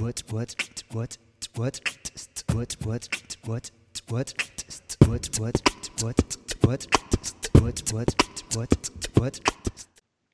what what what what what what what what what what what what what what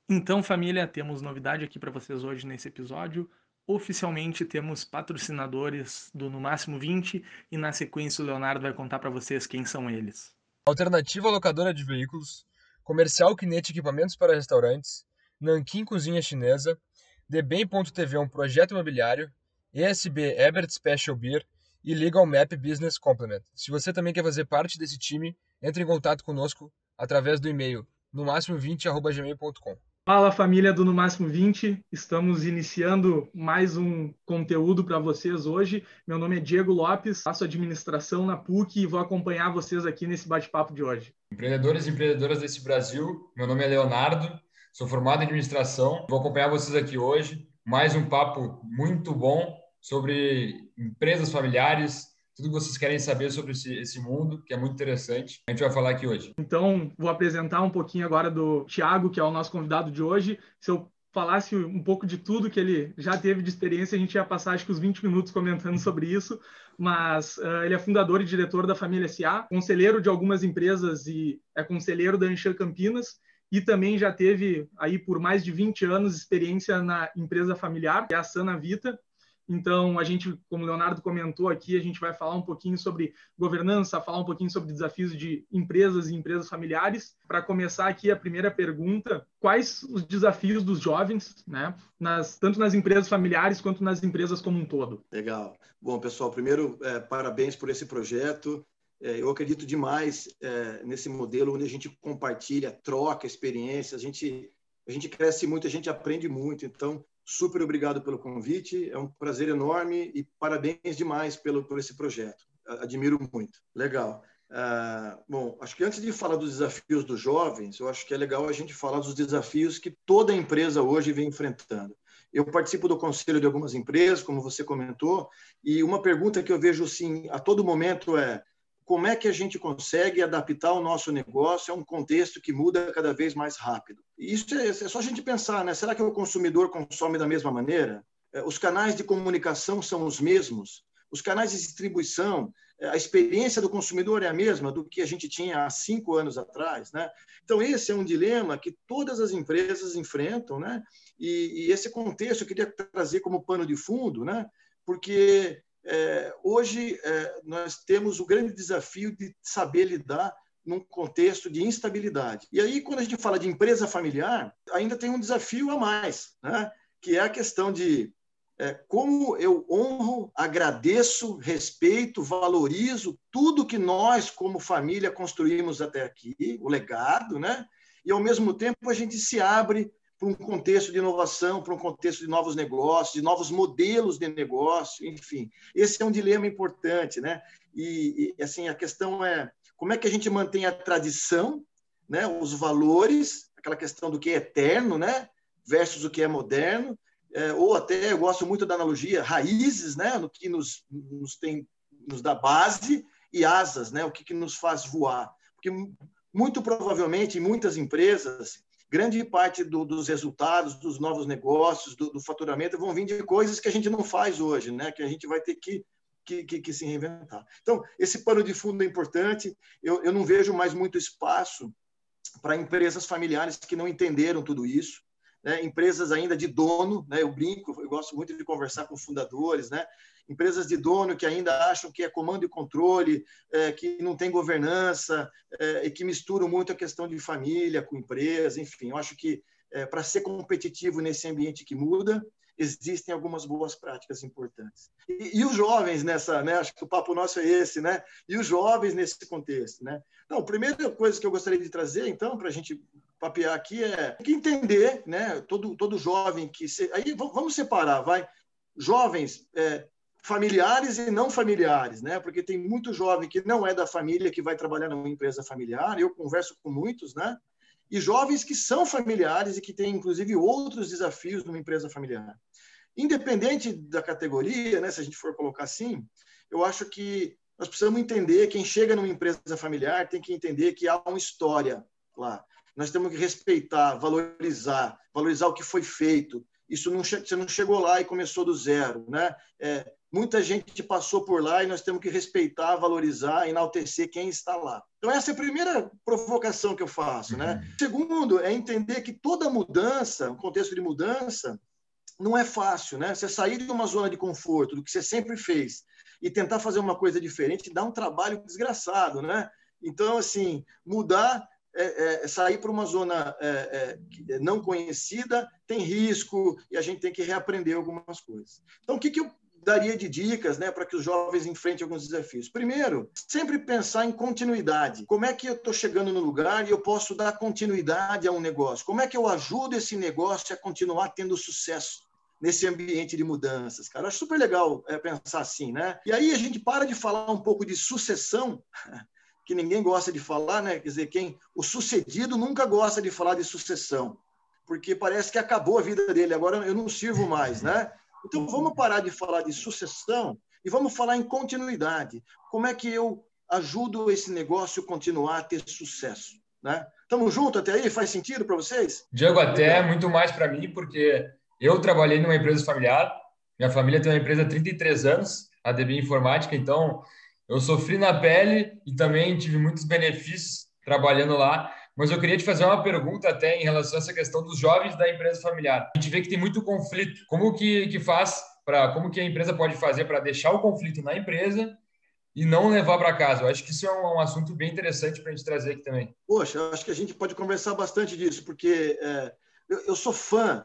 Então, família, temos novidade aqui para vocês hoje nesse episódio. Oficialmente temos patrocinadores do No Máximo 20 e na sequência o Leonardo vai contar para vocês quem são eles. Alternativa locadora de veículos, Comercial Kinete Equipamentos para Restaurantes, Nankin Cozinha Chinesa, Debem.tv um projeto imobiliário, ESB Ebert Special Beer e Legal Map Business Complement. Se você também quer fazer parte desse time, entre em contato conosco através do e-mail no máximo20@gmail.com. Fala família do No Máximo 20, estamos iniciando mais um conteúdo para vocês hoje. Meu nome é Diego Lopes, faço administração na PUC e vou acompanhar vocês aqui nesse bate-papo de hoje. Empreendedores e empreendedoras desse Brasil, meu nome é Leonardo, sou formado em administração, vou acompanhar vocês aqui hoje. Mais um papo muito bom sobre empresas familiares, tudo que vocês querem saber sobre esse, esse, mundo, que é muito interessante. A gente vai falar aqui hoje. Então, vou apresentar um pouquinho agora do Tiago, que é o nosso convidado de hoje. Se eu falasse um pouco de tudo que ele já teve de experiência, a gente ia passar acho que os 20 minutos comentando sobre isso, mas uh, ele é fundador e diretor da Família SA, conselheiro de algumas empresas e é conselheiro da Anchan Campinas e também já teve aí por mais de 20 anos experiência na empresa familiar, que é a Sana Vita, então, a gente, como o Leonardo comentou aqui, a gente vai falar um pouquinho sobre governança, falar um pouquinho sobre desafios de empresas e empresas familiares. Para começar aqui, a primeira pergunta: quais os desafios dos jovens, né, nas, tanto nas empresas familiares quanto nas empresas como um todo? Legal. Bom, pessoal, primeiro, é, parabéns por esse projeto. É, eu acredito demais é, nesse modelo onde a gente compartilha, troca experiências, a gente, a gente cresce muito, a gente aprende muito. Então, super obrigado pelo convite, é um prazer enorme e parabéns demais pelo, por esse projeto. Admiro muito. Legal. Uh, bom, acho que antes de falar dos desafios dos jovens, eu acho que é legal a gente falar dos desafios que toda empresa hoje vem enfrentando. Eu participo do conselho de algumas empresas, como você comentou, e uma pergunta que eu vejo assim a todo momento é: como é que a gente consegue adaptar o nosso negócio a um contexto que muda cada vez mais rápido. isso é, é, só a gente pensar, né? Será que o consumidor consome da mesma maneira? É, os canais de comunicação são os mesmos? Os canais de distribuição, é, a experiência do consumidor é a mesma do que a gente tinha há cinco anos atrás, né? Então esse é um dilema que todas as empresas enfrentam, né? E, e esse contexto eu queria trazer como pano de fundo, né? Porque é, hoje, é, nós temos o grande desafio de saber lidar num contexto de instabilidade. E aí, quando a gente fala de empresa familiar, ainda tem um desafio a mais, né? que é a questão de é, como eu honro, agradeço, respeito, valorizo tudo que nós, como família, construímos até aqui, o legado, né? e, ao mesmo tempo, a gente se abre para um contexto de inovação, para um contexto de novos negócios, de novos modelos de negócio, enfim. Esse é um dilema importante, né? E, e assim, a questão é como é que a gente mantém a tradição, né? Os valores, aquela questão do que é eterno, né? Versus o que é moderno, é, ou até eu gosto muito da analogia raízes, né? No que nos, nos tem nos dá base e asas, né? O que, que nos faz voar? Porque muito provavelmente em muitas empresas grande parte do, dos resultados, dos novos negócios, do, do, faturamento vão vir de coisas que a gente não faz hoje, né? que a gente vai ter que, que, que, que se reinventar. Então, esse pano de fundo é importante. Eu, eu não vejo mais muito espaço para empresas familiares que não entenderam tudo isso. Né? Empresas ainda de dono, né? eu brinco, eu gosto muito de conversar com fundadores, né? empresas de dono que ainda acham que é comando e controle, é, que não tem governança é, e que misturam muito a questão de família com empresa, enfim, eu acho que é, para ser competitivo nesse ambiente que muda, existem algumas boas práticas importantes. E, e, os jovens nessa, né? Acho que o papo nosso é esse, né? E os jovens nesse contexto, né? Então, a primeira coisa que eu gostaria de trazer, então, para a gente papear aqui é que entender, né? Todo todo jovem que se... aí vamos separar, vai jovens é, familiares e não familiares, né? Porque tem muito jovem que não é da família que vai trabalhar numa empresa familiar. Eu converso com muitos, né? E jovens que são familiares e que têm inclusive outros desafios numa empresa familiar. Independente da categoria, né? Se a gente for colocar assim, eu acho que nós precisamos entender quem chega numa empresa familiar tem que entender que há uma história lá. Nós temos que respeitar, valorizar, valorizar o que foi feito, Isso não você não chegou lá e começou do zero, né? É, muita gente passou por lá e nós temos que respeitar, valorizar, enaltecer quem está lá. Então essa é a primeira provocação que eu faço, né? Uhum. Segundo é entender que toda mudança, um contexto de mudança, não é fácil, né? Você sair de uma zona de conforto, do que você sempre fez, e tentar fazer uma coisa diferente, dá um trabalho desgraçado, né? Então, assim, mudar, é, é, sair para uma zona é, é não conhecida tem risco e a gente tem que reaprender algumas coisas. Então, o que, que eu daria de dicas né, para que os jovens enfrentem alguns desafios? Primeiro, sempre pensar em continuidade. Como é que eu estou chegando no lugar e eu posso dar continuidade a um negócio? Como é que eu ajudo esse negócio a continuar tendo sucesso? nesse ambiente de mudanças, cara. Acho super legal é, pensar assim, né? E aí a gente para de falar um pouco de sucessão, que ninguém gosta de falar, né? Quer dizer, quem o sucedido nunca gosta de falar de sucessão, porque parece que acabou a vida dele, agora eu não sirvo mais, né? Então vamos parar de falar de sucessão e vamos falar em continuidade. Como é que eu ajudo esse negócio a continuar a ter sucesso, né? Tamo junto até aí? Faz sentido para vocês? Diego, até muito mais para mim, porque eu trabalhei numa empresa familiar, minha família tem uma empresa há 33 anos, a DB Informática, então eu sofri na pele e também tive muitos benefícios trabalhando lá. Mas eu queria te fazer uma pergunta até em relação a essa questão dos jovens da empresa familiar. A gente vê que tem muito conflito. Como que, que faz para como que a empresa pode fazer para deixar o conflito na empresa e não levar para casa? Eu acho que isso é um, um assunto bem interessante para a gente trazer aqui também. Poxa, acho que a gente pode conversar bastante disso, porque é, eu, eu sou fã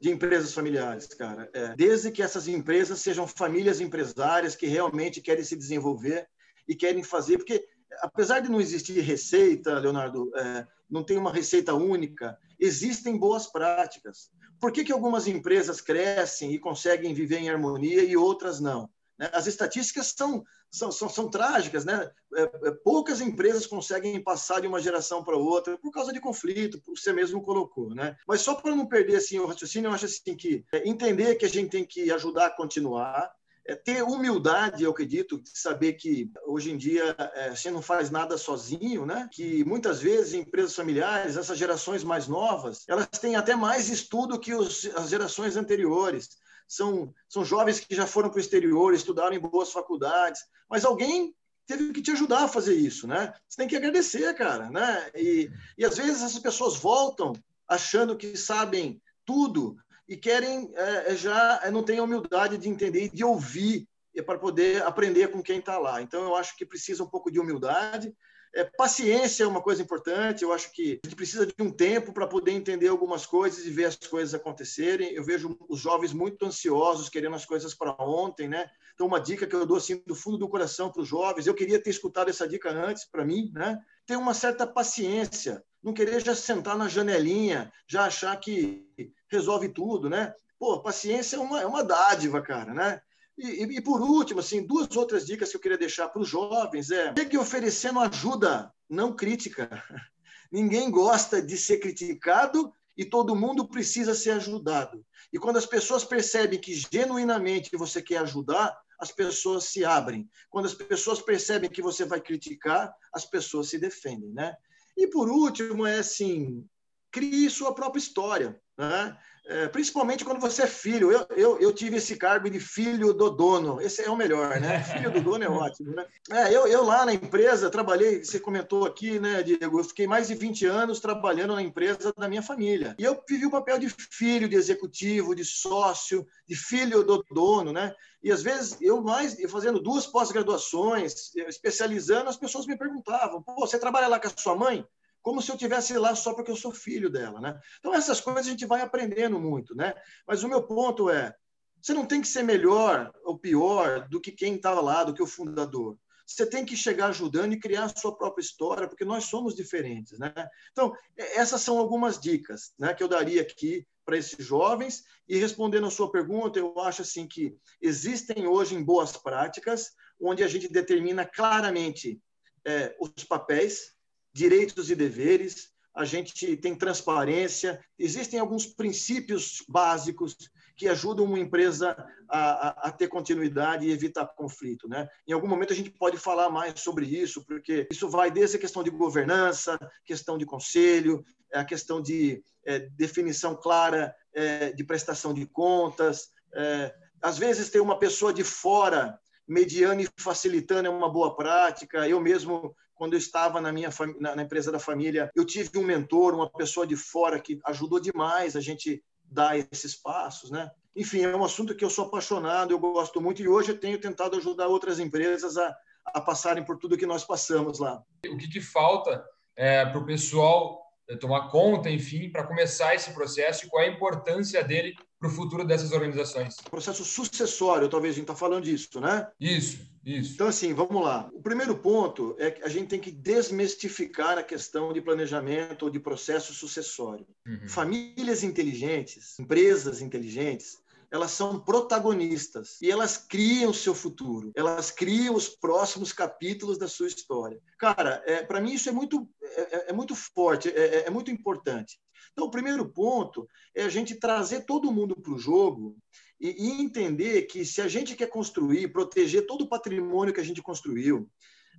de empresas familiares, cara. É, desde que essas empresas sejam famílias empresárias que realmente querem se desenvolver e querem fazer, porque apesar de não existir receita, Leonardo, é, não tem uma receita única, existem boas práticas. Por que, que algumas empresas crescem e conseguem viver em harmonia e outras não? Né? As estatísticas são, são, são, são trágicas, né? É, é, poucas empresas conseguem passar de uma geração para outra por causa de conflito, por você mesmo colocou, né? Mas só para não perder assim o raciocínio, eu acho assim que entender que a gente tem que ajudar a continuar, é ter humildade, eu acredito, de saber que hoje em dia é, você não faz nada sozinho, né? Que muitas vezes empresas familiares, essas gerações mais novas, elas têm até mais estudo que os, as gerações anteriores são, são jovens que já foram para o exterior, estudaram em boas faculdades, mas alguém teve que te ajudar a fazer isso, né? Você tem que agradecer, cara, né? E, e às vezes essas pessoas voltam achando que sabem tudo e querem é, é já é, não têm a humildade de entender e de ouvir para poder aprender com quem está lá. Então eu acho que precisa um pouco de humildade é, paciência é uma coisa importante. Eu acho que a gente precisa de um tempo para poder entender algumas coisas e ver as coisas acontecerem. Eu vejo os jovens muito ansiosos, querendo as coisas para ontem, né? Então, uma dica que eu dou assim do fundo do coração para os jovens, eu queria ter escutado essa dica antes para mim, né? Ter uma certa paciência, não querer já sentar na janelinha, já achar que resolve tudo, né? Pô, paciência é uma, é uma dádiva, cara, né? E, e, por último, assim, duas outras dicas que eu queria deixar para os jovens é chegue oferecendo ajuda, não crítica. Ninguém gosta de ser criticado e todo mundo precisa ser ajudado. E quando as pessoas percebem que genuinamente você quer ajudar, as pessoas se abrem. Quando as pessoas percebem que você vai criticar, as pessoas se defendem, né? E por último é assim, crie sua própria história, né? É, principalmente quando você é filho. Eu, eu, eu, tive esse cargo de filho do dono. Esse é o melhor, né? Filho do dono é ótimo, né? É, eu, eu lá na empresa trabalhei, você comentou aqui, né, Diego? Eu fiquei mais de 20 anos trabalhando na empresa da minha família. E eu vivi o papel de filho, de executivo, de sócio, de filho do dono, né? E às vezes eu mais fazendo duas pós-graduações, especializando, as pessoas me perguntavam: Pô, você trabalha lá com a sua mãe? Como se eu tivesse lá só porque eu sou filho dela, né? Então essas coisas a gente vai aprendendo muito, né? Mas o meu ponto é, você não tem que ser melhor ou pior do que quem estava lá, do que o fundador. Você tem que chegar ajudando e criar a sua própria história, porque nós somos diferentes, né? Então essas são algumas dicas, né, que eu daria aqui para esses jovens e respondendo a sua pergunta, eu acho assim que existem hoje em boas práticas onde a gente determina claramente é, os papéis direitos e deveres, a gente tem transparência, existem alguns princípios básicos que ajudam uma empresa a, a, a, ter continuidade e evitar conflito. Né? Em algum momento a gente pode falar mais sobre isso, porque isso vai desde a questão de governança, questão de conselho, a questão de é, definição clara é, de prestação de contas. É, às vezes tem uma pessoa de fora mediando e facilitando é uma boa prática. Eu mesmo quando eu estava na minha na, empresa da família, eu tive um mentor, uma pessoa de fora que ajudou demais a gente dar esses passos, né? Enfim, é um assunto que eu sou apaixonado, eu gosto muito e hoje eu tenho tentado ajudar outras empresas a, a passarem por tudo que nós passamos lá. O que, que falta é, para o pessoal é, tomar conta, enfim, para começar esse processo e qual é a importância dele para o futuro dessas organizações. Processo sucessório, talvez a gente está falando disso, né? Isso, isso. Então, assim, vamos lá. O primeiro ponto é que a gente tem que desmistificar a questão de planejamento ou de processo sucessório. Uhum. Famílias inteligentes, empresas inteligentes, elas são protagonistas e elas criam o seu futuro, elas criam os próximos capítulos da sua história. Cara, é, para mim isso é muito, é, é, é muito forte, é, é, é muito importante. Então, o primeiro ponto é a gente trazer todo mundo para o jogo e, e entender que se a gente quer construir, proteger todo o patrimônio que a gente construiu,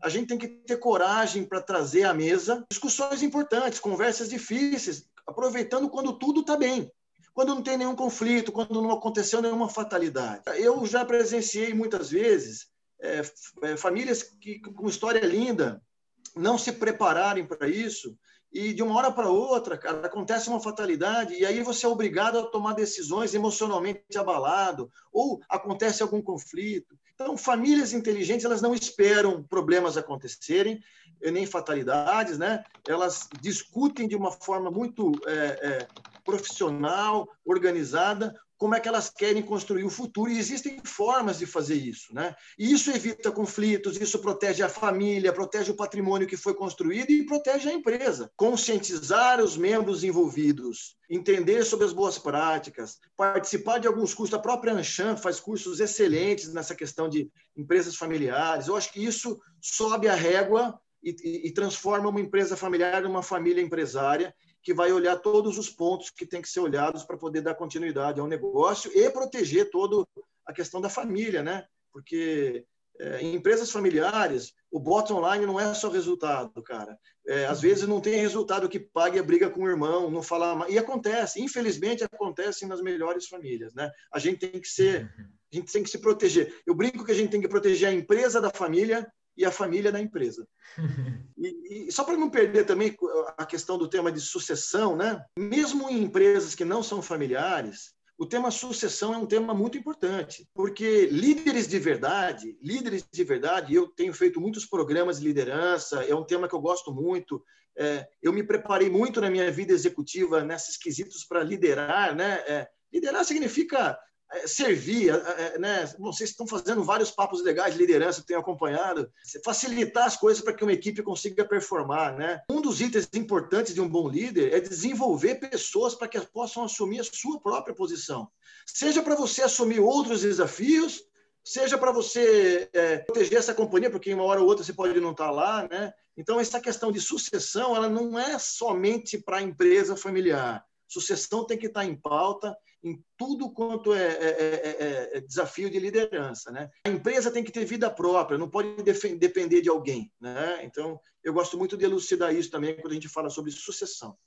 a gente tem que ter coragem para trazer à mesa discussões importantes, conversas difíceis, aproveitando quando tudo está bem quando não tem nenhum conflito, quando não aconteceu nenhuma fatalidade. Eu já presenciei muitas vezes é, é, famílias que, com história linda não se prepararem para isso e de uma hora para outra, cara, acontece uma fatalidade e aí você é obrigado a tomar decisões emocionalmente abalado ou acontece algum conflito. Então, famílias inteligentes, elas não esperam problemas acontecerem, nem fatalidades, né? Elas discutem de uma forma muito é, é, profissional, organizada, como é que elas querem construir o futuro e existem formas de fazer isso, né? E isso evita conflitos, isso protege a família, protege o patrimônio que foi construído e protege a empresa. Conscientizar os membros envolvidos, entender sobre as boas práticas, participar de alguns cursos. A própria Anshan faz cursos excelentes nessa questão de empresas familiares. Eu acho que isso sobe a régua e, e, e transforma uma empresa familiar numa família empresária que vai olhar todos os pontos que tem que ser olhados para poder dar continuidade ao negócio e proteger toda a questão da família, né? Porque é, em empresas familiares, o bottom line não é só resultado, cara. É, às vezes não tem resultado que pague a briga com o irmão, não falar e acontece, infelizmente acontece nas melhores famílias, né? A gente tem que ser, a gente tem que se proteger. Eu brinco que a gente tem que proteger a empresa da família e a família da empresa. E, e só para não perder também a questão do tema de sucessão, né? mesmo em empresas que não são familiares, o tema sucessão é um tema muito importante, porque líderes de verdade, líderes de verdade, eu tenho feito muitos programas de liderança, é um tema que eu gosto muito. É, eu me preparei muito na minha vida executiva nesses quesitos para liderar, né? É, liderar significa servir, é, é, né? Vocês estão fazendo vários papos legais de liderança tenho acompanhado, facilitar as coisas para que uma equipe consiga performar, né? Um dos itens importantes de um bom líder é desenvolver pessoas para que possam assumir a sua própria posição, seja para você assumir outros desafios, seja para você é, proteger essa companhia, porque uma hora ou outra você pode não estar lá, né? Então essa questão de sucessão, ela não é somente para a empresa familiar. Sucessão tem que estar em pauta em tudo quanto é, é, é, é, desafio de liderança. Né? A empresa tem que ter vida própria, não pode depender de alguém. Né? Então, eu gosto muito de elucidar isso também quando a gente fala sobre sucessão.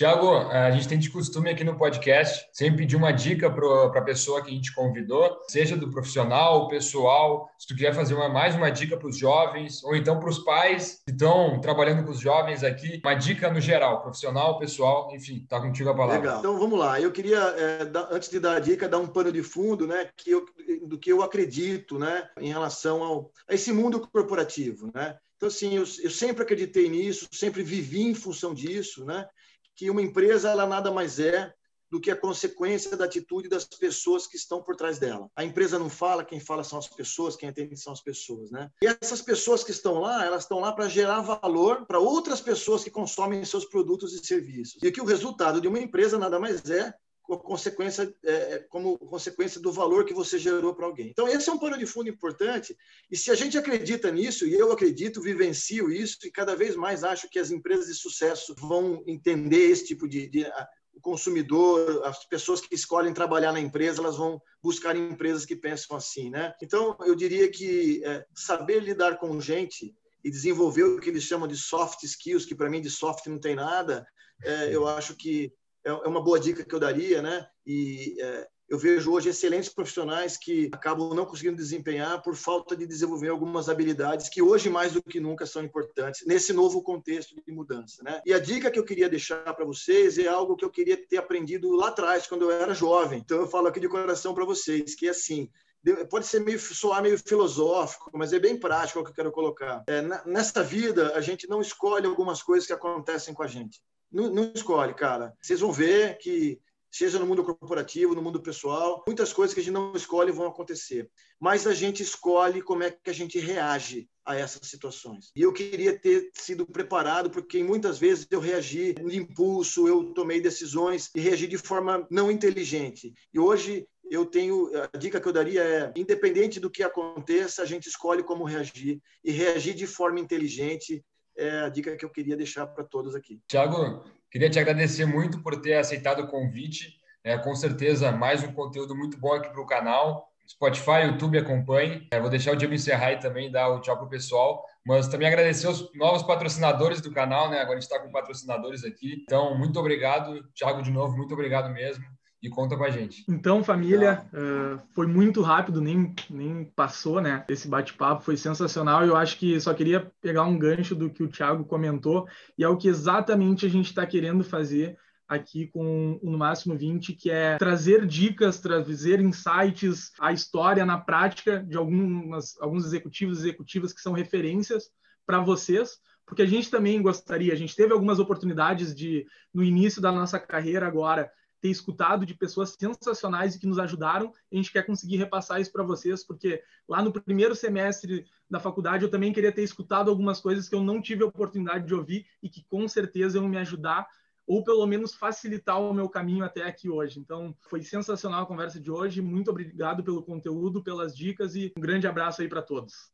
Tiago, a gente tem de costume aqui no podcast sempre pedir uma dica para a pessoa que a gente convidou, seja do profissional, pessoal. Se tu quiser fazer uma, mais uma dica para os jovens, ou então para os pais que estão trabalhando com os jovens aqui, uma dica no geral, profissional, pessoal, enfim, tá contigo a palavra. Legal. Então vamos lá. Eu queria, é, dar, antes de dar a dica, dar um pano de fundo, né, que eu, do que eu acredito, né, em relação ao, a esse mundo corporativo, né. Então, assim, eu, eu sempre acreditei nisso, sempre vivi em função disso, né? Que uma empresa ela nada mais é do que a consequência da atitude das pessoas que estão por trás dela. A empresa não fala, quem fala são as pessoas, quem atende são as pessoas, né? E essas pessoas que estão lá, elas estão lá para gerar valor para outras pessoas que consomem seus produtos e serviços. E que o resultado de uma empresa nada mais é consequência, é, como consequência do valor que você gerou para alguém. Então, esse é um pano de fundo importante, e se a gente acredita nisso, e eu acredito, vivencio isso, e cada vez mais acho que as empresas de sucesso vão entender esse tipo de, de o consumidor, as pessoas que escolhem trabalhar na empresa, elas vão buscar empresas que pensam assim, né? Então, eu diria que é, saber lidar com gente e desenvolver o que eles chamam de soft skills, que para mim de soft não tem nada, é, eu acho que é, é uma boa dica que eu daria, né? E é, eu vejo hoje excelentes profissionais que acabam não conseguindo desempenhar por falta de desenvolver algumas habilidades que hoje mais do que nunca são importantes nesse novo contexto de mudança, né? E a dica que eu queria deixar para vocês é algo que eu queria ter aprendido lá atrás quando eu era jovem. Então eu falo aqui de coração para vocês que é assim, pode ser meio soar meio filosófico, mas é bem prático o que eu quero colocar. É, nessa vida, a gente não escolhe algumas coisas que acontecem com a gente. Não, não escolhe, cara. Vocês vão ver que seja no mundo corporativo, no mundo pessoal, muitas coisas que a gente não escolhe vão acontecer. Mas a gente escolhe como é que a gente reage a essas situações. E eu queria ter sido preparado, porque muitas vezes eu reagi no impulso, eu tomei decisões e reagi de forma não inteligente. E hoje eu tenho a dica que eu daria é independente do que aconteça a gente escolhe como reagir e reagir de forma inteligente é a dica que eu queria deixar para todos aqui. Tiago, Queria te agradecer muito por ter aceitado o convite. É, com certeza, mais um conteúdo muito bom aqui para o canal. Spotify, YouTube, acompanhe. É, vou deixar o Diego encerrar aí também, dar o tchau para o pessoal. Mas também agradecer os novos patrocinadores do canal, né? Agora a gente está com patrocinadores aqui. Então, muito obrigado. Thiago, de novo, muito obrigado mesmo e conta com a gente. Então, família, uh, foi muito rápido, nem, nem passou, né? Esse bate-papo foi sensacional. Eu acho que só queria pegar um gancho do que o Thiago comentou, e é o que exatamente a gente está querendo fazer aqui com o No Máximo 20, que é trazer dicas, trazer insights, a história na prática de algumas, alguns executivos e executivas que são referências para vocês, porque a gente também gostaria, a gente teve algumas oportunidades de, no início da nossa carreira agora, ter escutado de pessoas sensacionais e que nos ajudaram. A gente quer conseguir repassar isso para vocês, porque lá no primeiro semestre da faculdade eu também queria ter escutado algumas coisas que eu não tive a oportunidade de ouvir e que com certeza iam me ajudar ou pelo menos facilitar o meu caminho até aqui hoje. Então, foi sensacional a conversa de hoje. Muito obrigado pelo conteúdo, pelas dicas e um grande abraço aí para todos.